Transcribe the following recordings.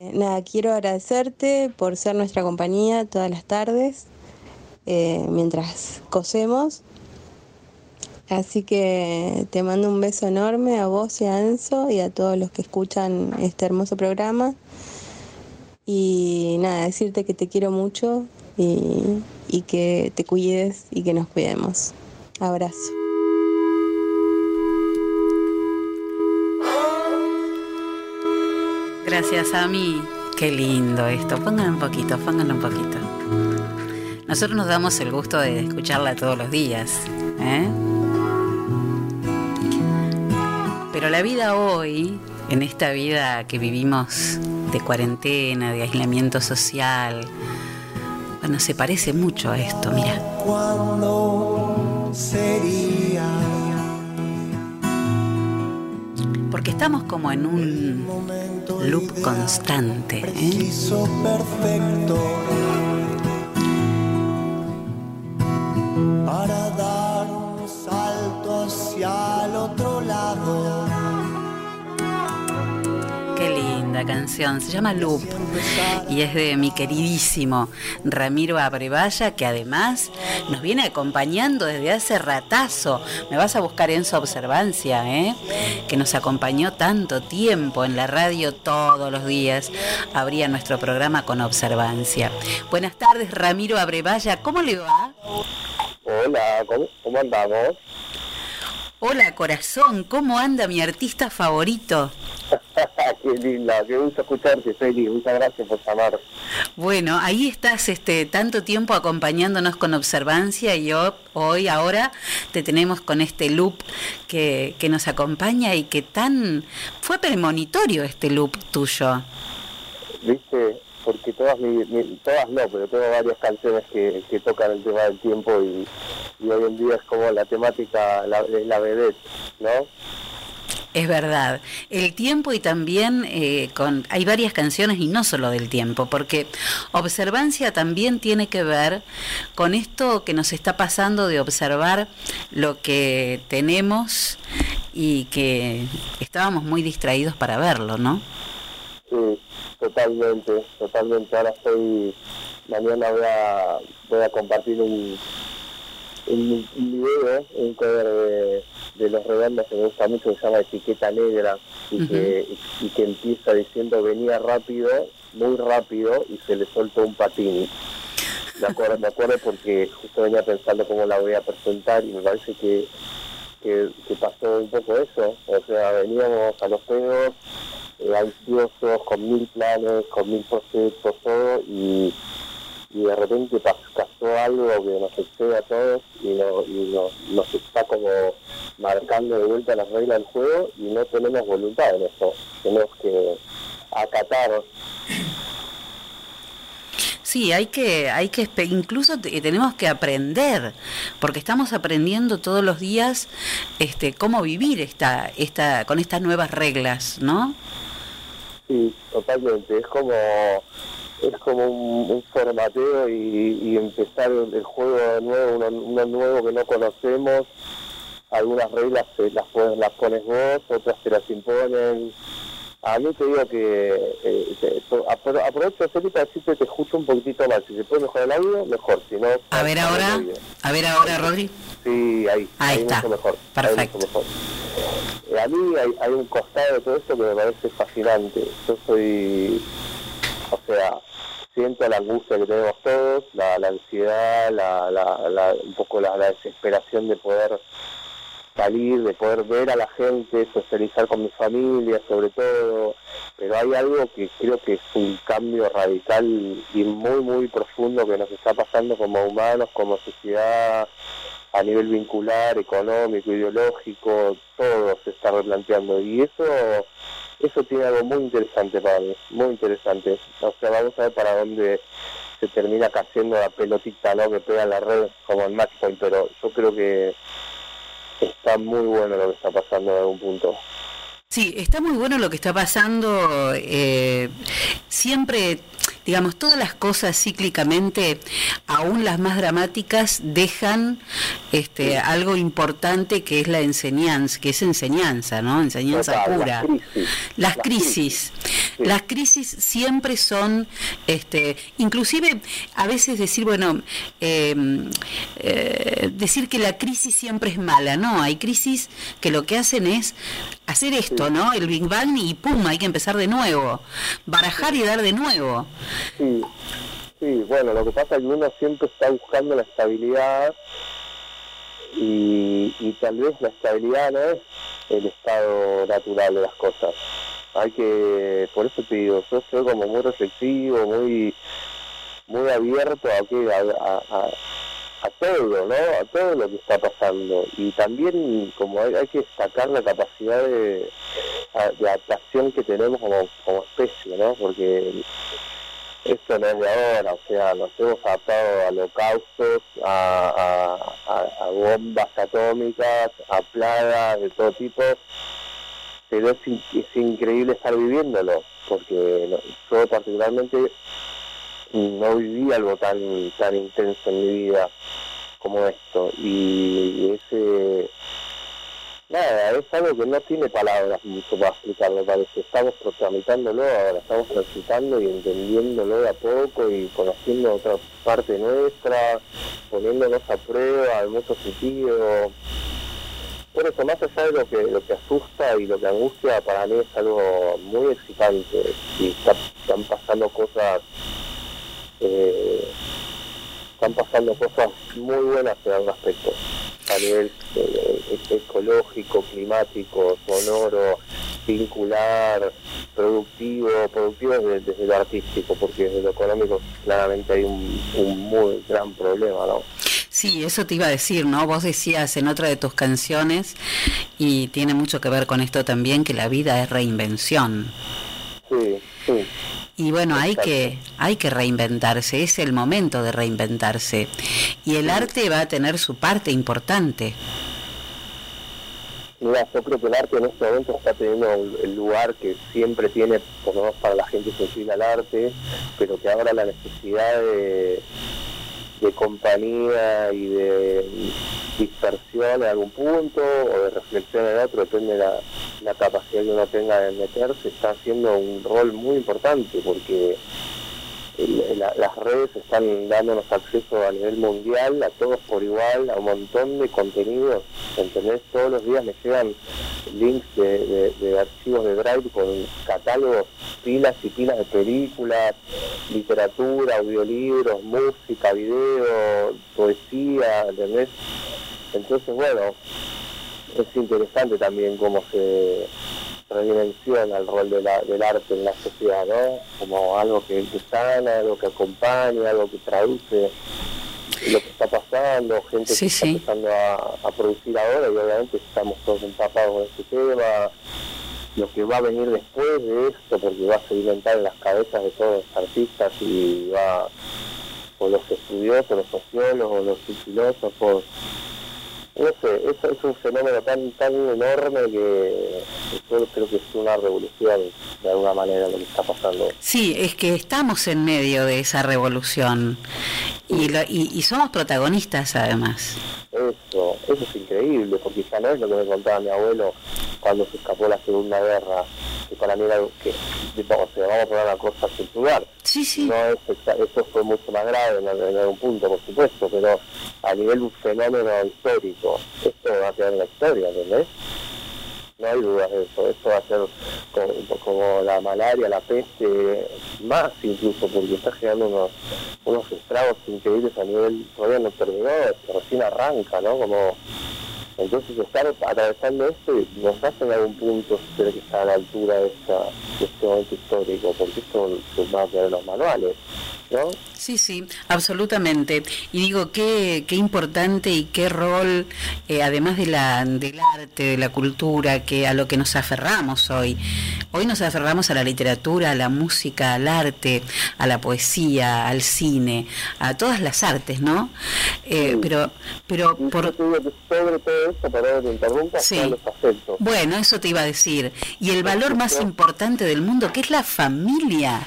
Nada, quiero agradecerte por ser nuestra compañía todas las tardes eh, mientras cosemos. Así que te mando un beso enorme a vos y a Enzo y a todos los que escuchan este hermoso programa. Y nada, decirte que te quiero mucho y que te cuides y que nos cuidemos. Abrazo. Gracias a mí. Qué lindo esto. Pónganlo un poquito, pónganlo un poquito. Nosotros nos damos el gusto de escucharla todos los días. ¿eh? Pero la vida hoy, en esta vida que vivimos de cuarentena, de aislamiento social, bueno, se parece mucho a esto, mira. ¿Cuándo sería? Estamos como en un loop constante. ¿eh? Perfecto. Para dar un salto hacia el Linda canción, se llama Loop y es de mi queridísimo Ramiro Abrevaya que además nos viene acompañando desde hace ratazo. Me vas a buscar en su observancia, ¿eh? que nos acompañó tanto tiempo en la radio todos los días. Abría nuestro programa con observancia. Buenas tardes Ramiro Abrevaya, ¿cómo le va? Hola, ¿cómo, cómo andamos? Hola corazón, ¿cómo anda mi artista favorito? qué linda, qué gusto escucharte, Feli. Muchas gracias por llamar. Bueno, ahí estás este tanto tiempo acompañándonos con observancia y yo, hoy, ahora, te tenemos con este loop que, que nos acompaña y que tan fue premonitorio este loop tuyo. ¿Viste? Porque todas, mi, mi- todas no, pero tengo varias canciones que, que tocan el tema del tiempo y, y hoy en día es como la temática, la, es la vedette, ¿no? Es verdad, el tiempo y también eh, con hay varias canciones y no solo del tiempo, porque observancia también tiene que ver con esto que nos está pasando de observar lo que tenemos y que estábamos muy distraídos para verlo, ¿no? Sí, totalmente, totalmente. Ahora estoy, mañana voy a, voy a compartir un, un, un video, un cover de, de Los Redondos que me gusta mucho, que se llama Etiqueta Negra, y, que, y que empieza diciendo venía rápido, muy rápido, y se le soltó un patín. Me acuerdo, me acuerdo porque justo venía pensando cómo la voy a presentar y me parece que, que, que pasó un poco eso. O sea, veníamos a los juegos eh, ansiosos, con mil planes, con mil proyectos, todo, y, y de repente pas- pasó algo que nos excede a todos y, no, y no- nos está como marcando de vuelta las reglas del juego y no tenemos voluntad en eso. Tenemos que acatar Sí, hay que, hay que, incluso te- tenemos que aprender, porque estamos aprendiendo todos los días, este, cómo vivir esta, esta, con estas nuevas reglas, ¿no? Sí, totalmente. Es como es como un, formateo y, empezar el, juego nuevo, uno, nuevo que no conocemos. Algunas reglas las, las pones vos, otras te las imponen. A mí te digo que eh, te- apro- aprovecho Felipe, para decirte que te escucho un poquitito mal. Si se puede mejorar el audio, mejor. Si no, A ver ahora, a ver ahora, Rodri. Sí, ahí. Ahí está. mucho mejor. ahí Perfecto. mucho mejor. Eh, a mí hay, hay un costado de todo esto que me parece fascinante. Yo soy, o sea, siento la angustia que tenemos todos, la, la ansiedad, la, la, la- un poco la, la desesperación de poder salir, de poder ver a la gente, socializar con mi familia sobre todo, pero hay algo que creo que es un cambio radical y muy, muy profundo que nos está pasando como humanos, como sociedad, a nivel vincular, económico, ideológico, todo se está replanteando y eso eso tiene algo muy interesante para mí, muy interesante. O sea, vamos a ver para dónde se termina cayendo la pelotita, ¿no? Que pega en la red como el match point, pero yo creo que está muy bueno lo que está pasando en algún punto. Sí, está muy bueno lo que está pasando. eh, siempre, digamos, todas las cosas cíclicamente, aún las más dramáticas, dejan este, algo importante que es la enseñanza, que es enseñanza, ¿no? Enseñanza Total, pura. las crisis. Las Las crisis. Las crisis siempre son, este, inclusive a veces decir, bueno, em, eh, decir que la crisis siempre es mala, no, hay crisis que lo que hacen es hacer esto, ¿no? El Big Bang y pum, hay que empezar de nuevo, barajar y dar de nuevo. Sí, sí, bueno, lo que pasa es que uno siempre está buscando la estabilidad y, y tal vez la estabilidad no es el estado natural de las cosas hay que, por eso te digo, yo soy como muy reflexivo, muy muy abierto a, a, todo, ¿no? A todo lo que está pasando. Y también como hay, que destacar la capacidad de, de adaptación que tenemos como, como especie, ¿no? Porque esto no es de ahora, o sea, nos hemos adaptado a holocaustos, a, a bombas atómicas, a plagas de todo tipo, pero es, increíble estar viviéndolo, porque yo particularmente no viví algo tan tan intenso en mi vida como esto y ese nada es algo que no tiene palabras mucho para explicarlo parece. Estamos tramitándolo ahora estamos transitando y entendiéndolo de a poco y conociendo otra parte nuestra poniéndonos a prueba en muchos sentidos por eso, más allá de lo que, lo que asusta y lo que angustia, para mí es algo muy excitante y están pasando cosas, eh, están pasando cosas muy buenas en algún aspecto, a nivel eh, ecológico, climático, sonoro, vincular, productivo, productivo desde, desde, lo artístico, porque desde lo económico claramente hay un, un muy gran problema, ¿no? Sí, eso te iba a decir, ¿no? Vos decías en otra de tus canciones, y tiene mucho que ver con esto también, que la vida es reinvención. Sí, sí. Y bueno, hay que, hay que reinventarse, es el momento de reinventarse. Y el arte va a tener su parte importante. Mira, yo creo que el arte en este momento está teniendo el lugar que siempre tiene, por lo menos para la gente sensible al arte, pero que ahora la necesidad de, de compañía y de dispersión en algún punto o de reflexión en otro, depende de la, capacidad que uno tenga de meterse, está haciendo un rol muy importante porque las redes están dándonos acceso a nivel mundial, a todos por igual, a un montón de contenidos, ¿entendés? Todos los días me llegan links de, archivos de Drive con catálogos, pilas y pilas de películas, literatura, audiolibros, música, video, poesía, ¿entendés? Entonces, bueno, es interesante también cómo se redimensiona el rol de la, del arte en la sociedad, ¿no? Como algo que, sana, algo que acompaña, algo que traduce lo que está pasando, gente que está empezando a, producir ahora y obviamente estamos todos empapados con este tema, lo que va a venir después de esto, porque va a sedimentar en las cabezas de todos los artistas y va, o los estudiosos, los sociólogos, los filósofos, no sé, eso es un fenómeno tan tan enorme que yo creo que es una revolución de alguna manera lo que está pasando. Sí, es que estamos en medio de esa revolución y, y, somos protagonistas además. Eso, eso es increíble, porque ya no es lo que me contaba mi abuelo cuando se escapó la Segunda Guerra, que para mí era que, o sea, vamos a poner una cosa lugar. Sí, sí. No es, eso fue mucho más grave en, algún punto, por supuesto, pero a nivel de un fenómeno histórico, esto va a quedar en la historia, ¿entendés? No hay dudas de eso, esto va a ser como, la malaria, la peste, más incluso, porque está generando unos, estragos increíbles a nivel, todavía no terminó, recién arranca, ¿no? Como entonces estar atravesando esto nos hace en algún punto ser que está a la altura de, este momento histórico, porque esto se va a los manuales. ¿No? Sí, sí, absolutamente. Y digo, qué, qué importante y qué rol, eh, además de la, del arte, de la cultura, que a lo que nos aferramos hoy. Hoy nos aferramos a la literatura, a la música, al arte, a la poesía, al cine, a todas las artes, ¿no? Eh, pero, pero por... Sobre todo esto, para que interrumpa, sí. los Bueno, eso te iba a decir. Y el valor más importante del mundo, que es la familia.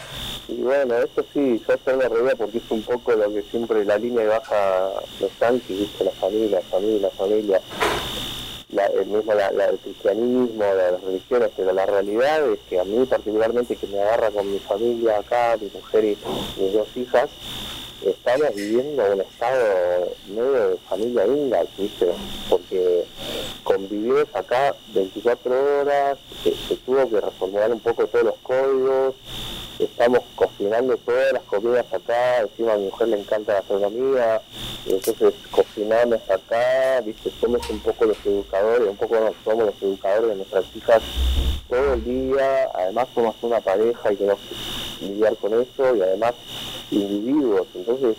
Y bueno, eso sí, yo estoy de porque es un poco lo que siempre la línea baja los tanques, ¿viste? La familia, la familia, la familia. la, el mismo la, el cristianismo, de las religiones, pero la realidad es que a mí particularmente que me agarra con mi familia acá, mi mujer y mis dos hijas, estamos viviendo un estado medio de familia inga, ¿viste? Porque convivimos acá 24 horas, se tuvo que reformular un poco todos los códigos, estamos cocinando todas las comidas acá, encima a mi mujer le encanta la gastronomía, entonces cocinamos acá, viste, somos un poco los educadores, un poco somos los educadores de nuestras hijas todo el día, además somos una pareja y tenemos que lidiar con eso y además individuos, entonces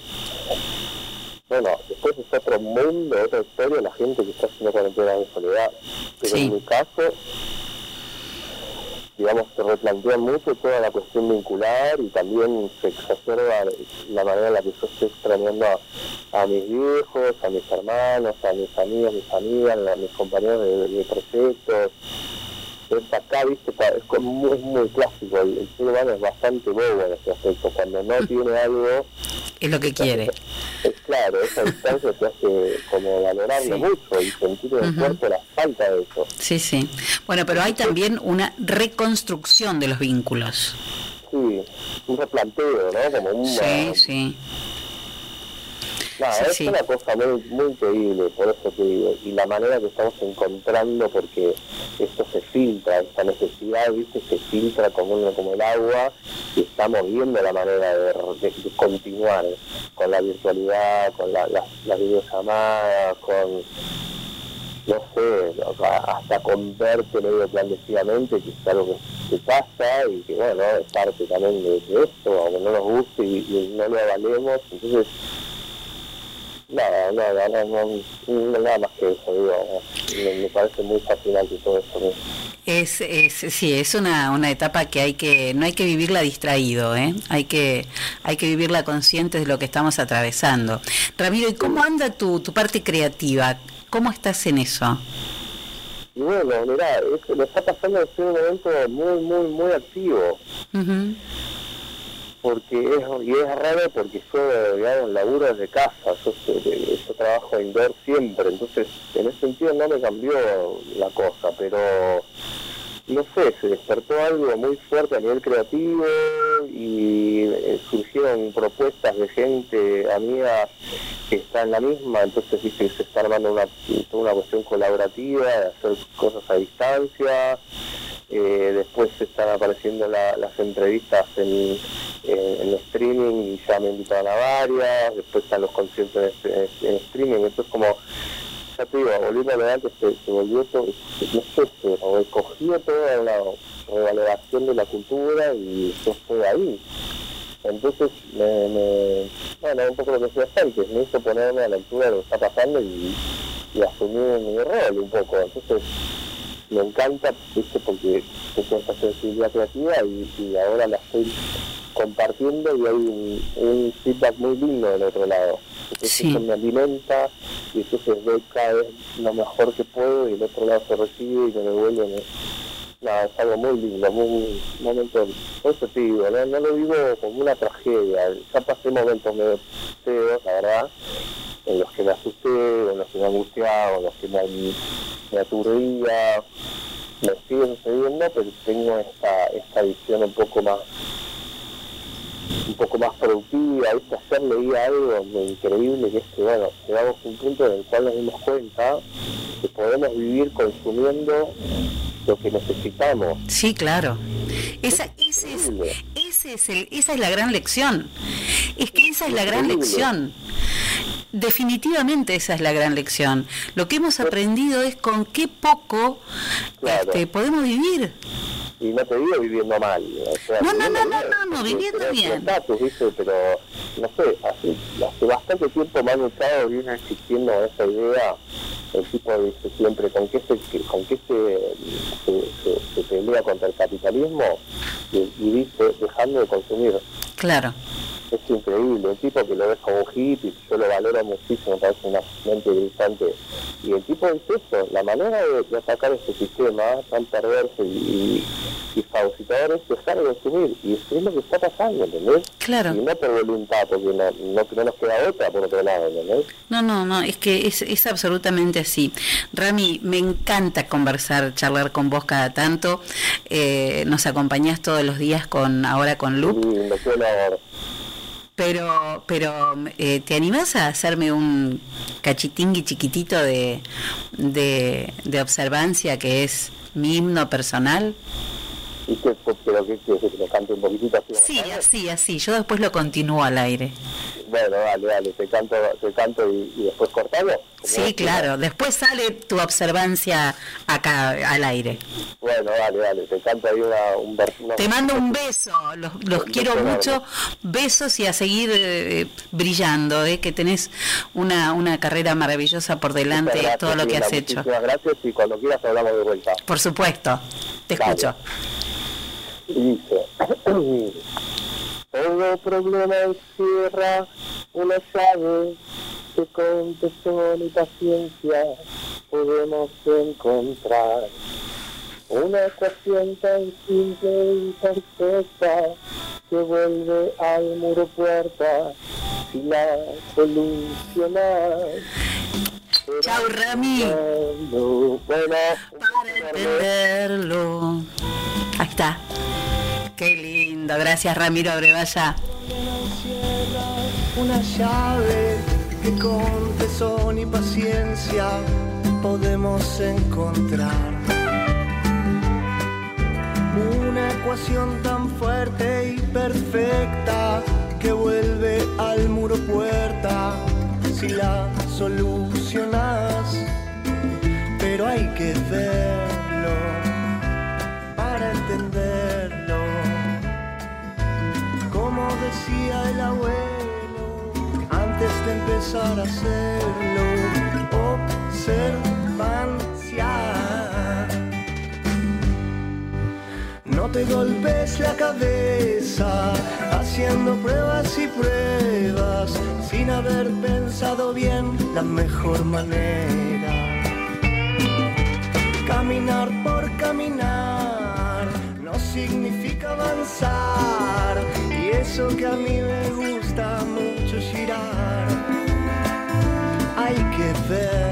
bueno, después es otro mundo, otra historia, la gente que está haciendo cuarentena de soledad, pero en mi caso digamos, se replantea mucho toda la cuestión vincular y también se exacerba la manera en la que yo estoy extrañando a, mis viejos, a mis hermanos, a mis amigos, mis amigas, a mis compañeros de, de proyectos. Es acá, viste, es muy, muy clásico, el, el, ser humano es bastante bobo en ese aspecto, cuando no tiene algo... Es lo que quiere. Es, claro, esa distancia te hace como valorarlo mucho y sentir en el cuerpo la falta de eso. Sí, sí. Bueno, pero hay también una reconstrucción de los vínculos. Sí, un replanteo, ¿no? Como un, sí, sí. Sí, es sí. una cosa muy, muy increíble, por eso te digo, y la manera que estamos encontrando, porque esto se filtra, esta necesidad, viste, se filtra como, como el agua, y estamos viendo la manera de, de, de continuar con la virtualidad, con la, la, las videollamadas, con no sé, hasta con verte medio clandestinamente, que es algo que, que pasa y que bueno, es parte también de, de esto, aunque no nos guste y, y no lo avalemos, entonces nada, nada, no, no, no, nada más que eso, digo, me, me parece muy fascinante todo eso. ¿no? Es, es, sí, es una, una etapa que hay que, no hay que vivirla distraído, ¿eh? hay, que, hay que vivirla consciente de lo que estamos atravesando. Ramiro, ¿y cómo anda tu, tu parte creativa? ¿Cómo estás en eso? Y bueno, mirá, es, me está pasando en un momento muy, muy, muy activo. Uh -huh porque es, y es raro porque yo, digamos, laburo desde casa, yo, yo trabajo indoor siempre, entonces en ese sentido no me cambió la cosa, pero no sé, se despertó algo muy fuerte a nivel creativo y eh, surgieron propuestas de gente amiga que está en la misma, entonces viste se está armando una, una cuestión colaborativa de hacer cosas a distancia, eh, después están apareciendo la, las entrevistas en, en, en, streaming y ya me invitaron a varias, después están los conciertos en, streaming, entonces como, ya te digo, volviendo a la que se, se, volvió todo, no sé, se recogió toda la revaloración de la cultura y yo estoy ahí. Entonces, me, bueno, un poco lo que decía antes, me hizo ponerme a la altura de lo que está pasando y, y asumir mi rol un poco. Entonces, me encanta, ¿viste? porque tengo esta sensibilidad creativa y, y, ahora la estoy compartiendo y hay un, un, feedback muy lindo del otro lado. Entonces sí. eso me alimenta y entonces doy cada vez lo mejor que puedo y el otro lado se recibe y me devuelve. Me... Nada, es algo muy lindo, muy, un momento, por eso te digo, ¿no? no lo digo como una tragedia, ya pasé momentos medio feos, la verdad, en los que me asusté, en los que me angustiaba, en los que me, me aturdía, me sigue sucediendo, pero tengo esta, esta visión un poco más un poco más productiva, ¿viste? ayer leí algo increíble que es que bueno, llegamos a un punto en el cual nos dimos cuenta que podemos vivir consumiendo lo que necesitamos. Sí, claro. Esa, ese es, ese es el, esa es la gran lección. Es que esa es la gran lección. Definitivamente esa es la gran lección. Lo que hemos aprendido es con qué poco claro. este, podemos vivir. Y no te digo viviendo mal. O sea, no, no, no, no, no, no, viviendo bien. Pero, no sé, hace, hace bastante tiempo me han estado viene existiendo esa idea el tipo dice siempre con qué se con qué se, se, se, se pelea contra el capitalismo y, y, dice dejando de consumir claro es increíble, un tipo que lo como un hippie, yo lo valoro muchísimo, parece una mente brillante. Y el tipo es eso, la manera de, atacar este sistema tan perverso y, y fagocitador es dejar de consumir. Y es lo que está pasando, ¿entendés? Claro. Y no por voluntad, porque no, no, no nos queda otra por otro lado, ¿entendés? No, no, no, es que es, es absolutamente así. Rami, me encanta conversar, charlar con vos cada tanto. Eh, nos acompañás todos los días con ahora con Loop. Sí, ahora. Pero, pero eh, ¿te animás a hacerme un cachitingui chiquitito de, de, de observancia que es mi himno personal? ¿Y qué, pero qué quieres que lo cante un poquitito así? Sí, así, así. Yo después lo continúo al aire. Bueno, dale, dale, te canto, te canto y, y después cortamos. Sí, claro. Después sale tu observancia acá al aire. Bueno, dale, dale, te canto ahí una, un vers- Te mando un beso, los, los quiero mucho, besos y a seguir eh, brillando, eh, que tenés una, una carrera maravillosa por delante, gracias, todo lo que has hecho. Muchísimas gracias y cuando quieras hablamos de vuelta. Por supuesto, te Dale. escucho. Dice, todo problema encierra una llave que con tesón y paciencia podemos encontrar. Una ecuación tan simple y perfecta que vuelve al muro puerta si la solucionas. Chau, Rami. Bueno, Para entenderlo. Ahí está. Qué lindo, gracias Ramiro Abrevaya. una llave que con tesón y paciencia podemos encontrar. Una ecuación tan fuerte y perfecta que vuelve al muro puerta si la solucionas. Pero hay que verlo para entenderlo. Como decía el abuelo, antes de empezar a hacerlo, observancia. No te golpes la cabeza haciendo pruebas y pruebas sin haber pensado bien la mejor manera. Caminar por caminar no significa avanzar. Eso que a mí me gusta mucho girar, hay que verlo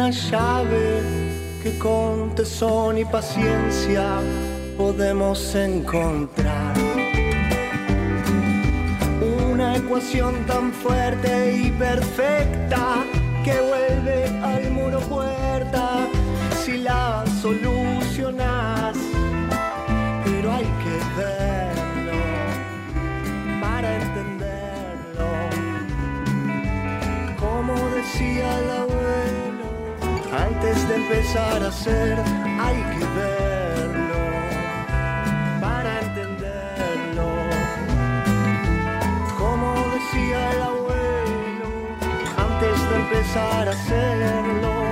una llave que con tesón y paciencia podemos encontrar. Una ecuación tan fuerte y perfecta que vuelve al muro puerta si la solucionas. Antes de empezar a hacer hay que verlo para entenderlo. Como decía el abuelo, antes de empezar a hacerlo